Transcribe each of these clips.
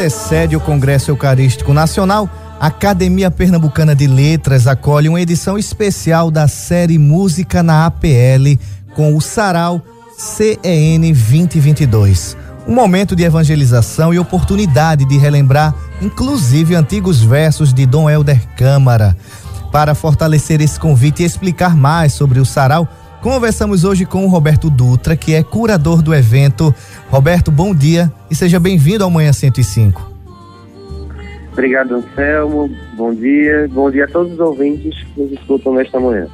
antecede o Congresso Eucarístico Nacional, a Academia Pernambucana de Letras acolhe uma edição especial da série Música na APL com o Sarau CEN 2022. Um momento de evangelização e oportunidade de relembrar, inclusive, antigos versos de Dom Helder Câmara. Para fortalecer esse convite e explicar mais sobre o Sarau, Conversamos hoje com o Roberto Dutra, que é curador do evento. Roberto, bom dia e seja bem-vindo ao Manhã 105. Obrigado, Anselmo. Bom dia. Bom dia a todos os ouvintes que nos escutam nesta manhã.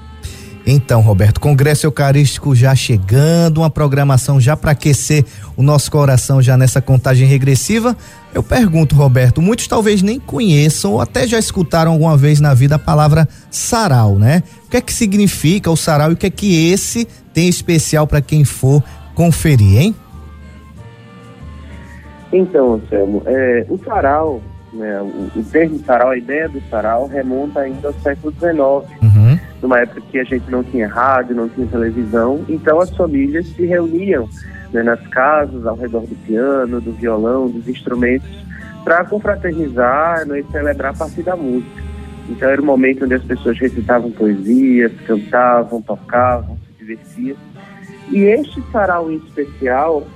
Então, Roberto, Congresso Eucarístico já chegando, uma programação já para aquecer o nosso coração já nessa contagem regressiva. Eu pergunto, Roberto, muitos talvez nem conheçam ou até já escutaram alguma vez na vida a palavra sarau, né? O que é que significa o sarau e o que é que esse tem especial para quem for conferir, hein? Então, Anselmo, é, o sarau né, o, o termo sarau, a ideia do sarau remonta ainda ao século XIX, uhum. numa época que a gente não tinha rádio, não tinha televisão, então as famílias se reuniam né, nas casas, ao redor do piano, do violão, dos instrumentos, para confraternizar né, e celebrar a partir da música. Então era o momento onde as pessoas recitavam poesias, cantavam, tocavam, se divertiam. E este sarau em especial,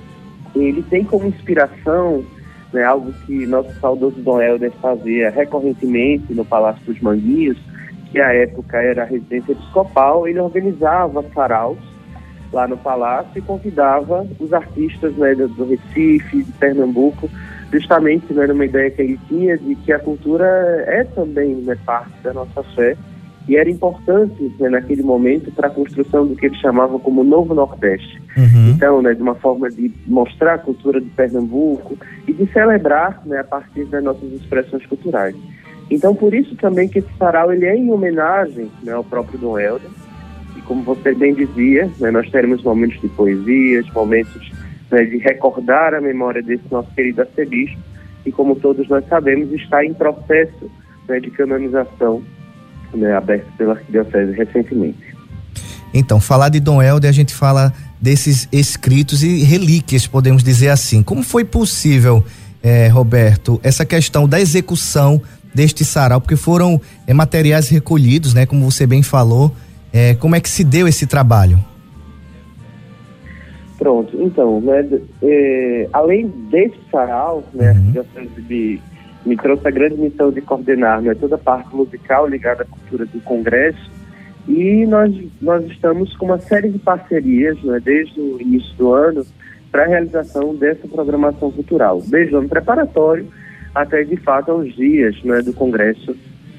ele tem como inspiração né, algo que nosso saudoso Dom Helder fazia recorrentemente no Palácio dos Manguinhos, que à época era a residência episcopal, ele organizava saraus lá no palácio e convidava os artistas né, do Recife, de Pernambuco, justamente né, numa ideia que ele tinha de que a cultura é também né, parte da nossa fé e era importante né, naquele momento para a construção do que ele chamava como Novo Nordeste. Uhum. Então, né, de uma forma de mostrar a cultura de Pernambuco e de celebrar né, a partir das nossas expressões culturais. Então, por isso também que esse sarau ele é em homenagem né, ao próprio Dom Helder. E como você bem dizia, né, nós teremos momentos de poesias, momentos né, de recordar a memória desse nosso querido arcebispo, e como todos nós sabemos, está em processo né, de canonização né, aberto pela Arquidiocese recentemente. Então, falar de Dom Helder, a gente fala desses escritos e relíquias, podemos dizer assim. Como foi possível, eh, Roberto, essa questão da execução deste sarau? Porque foram eh, materiais recolhidos, né? Como você bem falou. Eh, como é que se deu esse trabalho? Pronto, então, né, eh, além desse sarau, né, uhum. a Arquidiocese de me trouxe a grande missão de coordenar né, toda a parte musical ligada à cultura do Congresso. E nós, nós estamos com uma série de parcerias né, desde o início do ano para a realização dessa programação cultural, desde o ano preparatório até de fato aos dias né, do Congresso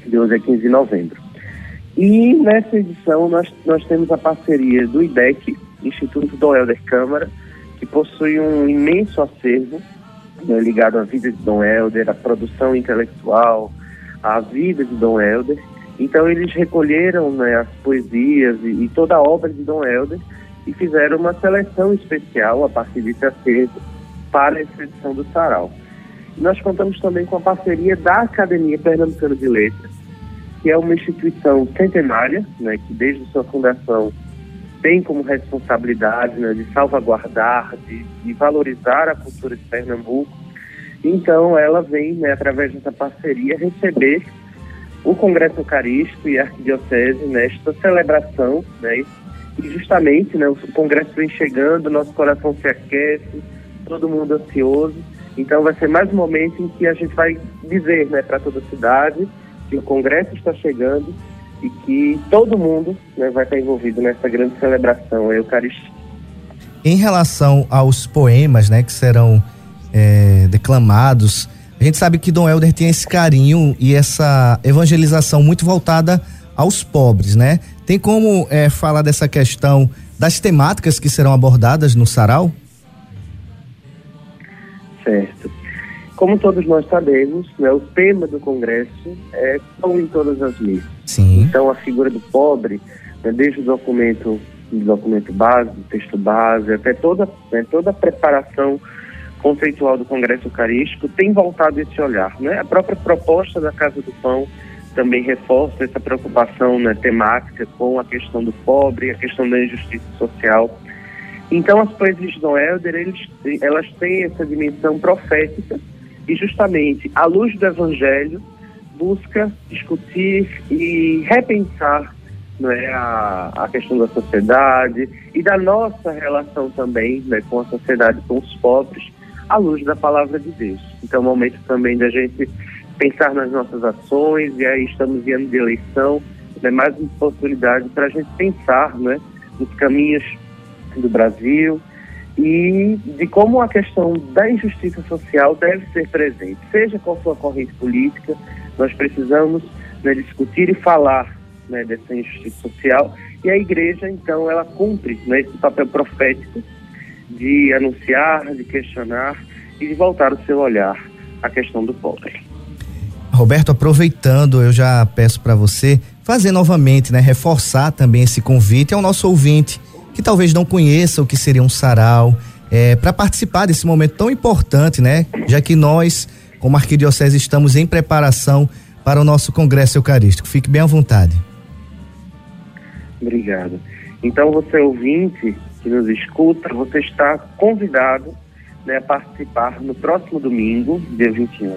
de hoje é 15 de novembro. E nessa edição nós, nós temos a parceria do IDEC, Instituto do Helder Câmara, que possui um imenso acervo né, ligado à vida de Dom Helder, à produção intelectual, à vida de Dom Helder. Então eles recolheram né, as poesias e, e, toda a obra de Dom Helder e fizeram uma seleção especial a partir desse acervo para essa edição do Sarau. Nós contamos também com a parceria da Academia Pernambucana de Letras, que é uma instituição centenária, né, que desde sua fundação tem como responsabilidade né, de salvaguardar, de, de, valorizar a cultura de Pernambuco. Então, ela vem, né, através dessa parceria, receber o Congresso Eucarístico e a Arquidiocese nesta celebração, né, e justamente né, o Congresso vem chegando, nosso coração se aquece, todo mundo ansioso. Então, vai ser mais um momento em que a gente vai dizer né, para toda a cidade que o Congresso está chegando e que todo mundo né, vai estar envolvido nessa grande celebração, a Eucaristia. Em relação aos poemas né, que serão é, declamados, a gente sabe que Dom Helder tem esse carinho e essa evangelização muito voltada aos pobres, né? Tem como é, falar dessa questão das temáticas que serão abordadas no sarau? Certo. Como todos nós sabemos, né, o tema do Congresso é pão em todas as missas. Sim. Então, a figura do pobre, né, desde o documento, do documento base, do texto base, até toda, né, toda a preparação conceitual do Congresso Eucarístico tem voltado esse olhar. Né? A própria proposta da Casa do Pão também reforça essa preocupação né, temática com a questão do pobre, a questão da injustiça social. Então, as poesias de Helder, eles, elas têm essa dimensão profética e, justamente, à luz do Evangelho, busca discutir e repensar não é, a, a questão da sociedade e da nossa relação também né, com a sociedade, com os pobres, à luz da palavra de Deus. Então, é um momento também da gente pensar nas nossas ações, e aí estamos em ano de eleição, é né, mais uma oportunidade para a gente pensar né, nos caminhos do Brasil e de como a questão da injustiça social deve ser presente, seja qual for a corrente política, nós precisamos né, discutir e falar né, dessa injustiça social e a igreja, então, ela cumpre né, esse papel profético de anunciar, de questionar e de voltar o seu olhar à questão do pobre. Roberto, aproveitando, eu já peço para você fazer novamente, né, reforçar também esse convite ao nosso ouvinte que talvez não conheça o que seria um sarau, é, para participar desse momento tão importante, né? Já que nós, como arquidiocese, estamos em preparação para o nosso congresso eucarístico. Fique bem à vontade. Obrigado. Então, você ouvinte que nos escuta, você está convidado né, a participar no próximo domingo, dia 21,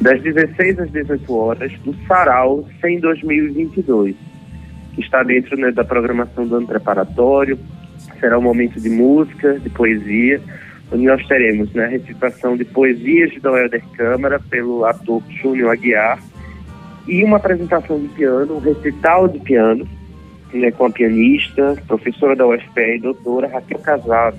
das 16 às 18 horas, do Sarau 100 2022 que está dentro né, da programação do ano preparatório. Será um momento de música, de poesia, onde nós teremos né, a recitação de poesias de Dom Helder Câmara pelo ator Júnior Aguiar e uma apresentação de piano, um recital de piano né, com a pianista, professora da UFPE e doutora Raquel Casado.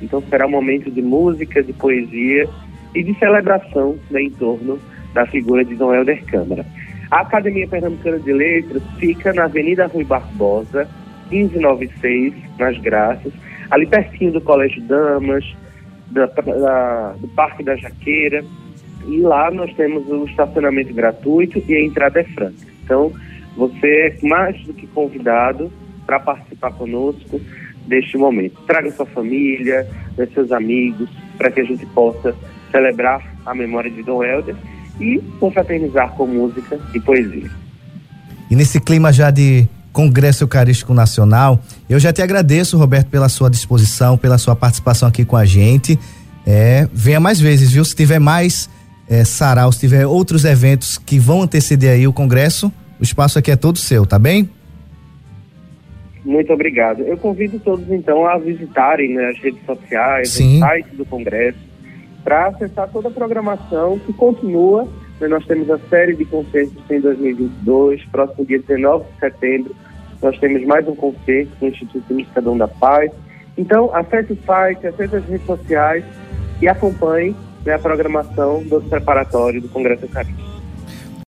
Então será um momento de música, de poesia e de celebração né, em torno da figura de Dom Helder Câmara. A Academia Pernambucana de Letras fica na Avenida Rui Barbosa, 1596, nas Graças, ali pertinho do Colégio Damas, da, da, do Parque da Jaqueira. E lá nós temos o estacionamento gratuito e a entrada é franca. Então, você é mais do que convidado para participar conosco deste momento. Traga sua família, né, seus amigos, para que a gente possa celebrar a memória de Dom Helder e confraternizar com música e poesia. E nesse clima já de Congresso Eucarístico Nacional, eu já te agradeço, Roberto, pela sua disposição, pela sua participação aqui com a gente. É, venha mais vezes, viu? Se tiver mais é, sarau, se tiver outros eventos que vão anteceder aí o Congresso, o espaço aqui é todo seu, tá bem? Muito obrigado. Eu convido todos então a visitarem né, as redes sociais, Sim. o site do Congresso, para acessar toda a programação que continua. Né, nós temos a série de concertos em 2022, próximo dia 19 de setembro, nós temos mais um concerto com o Instituto Mistadão da Paz. Então, acesse o site, acesse as redes sociais e acompanhe né, a programação do preparatório do Congresso Eucarístico.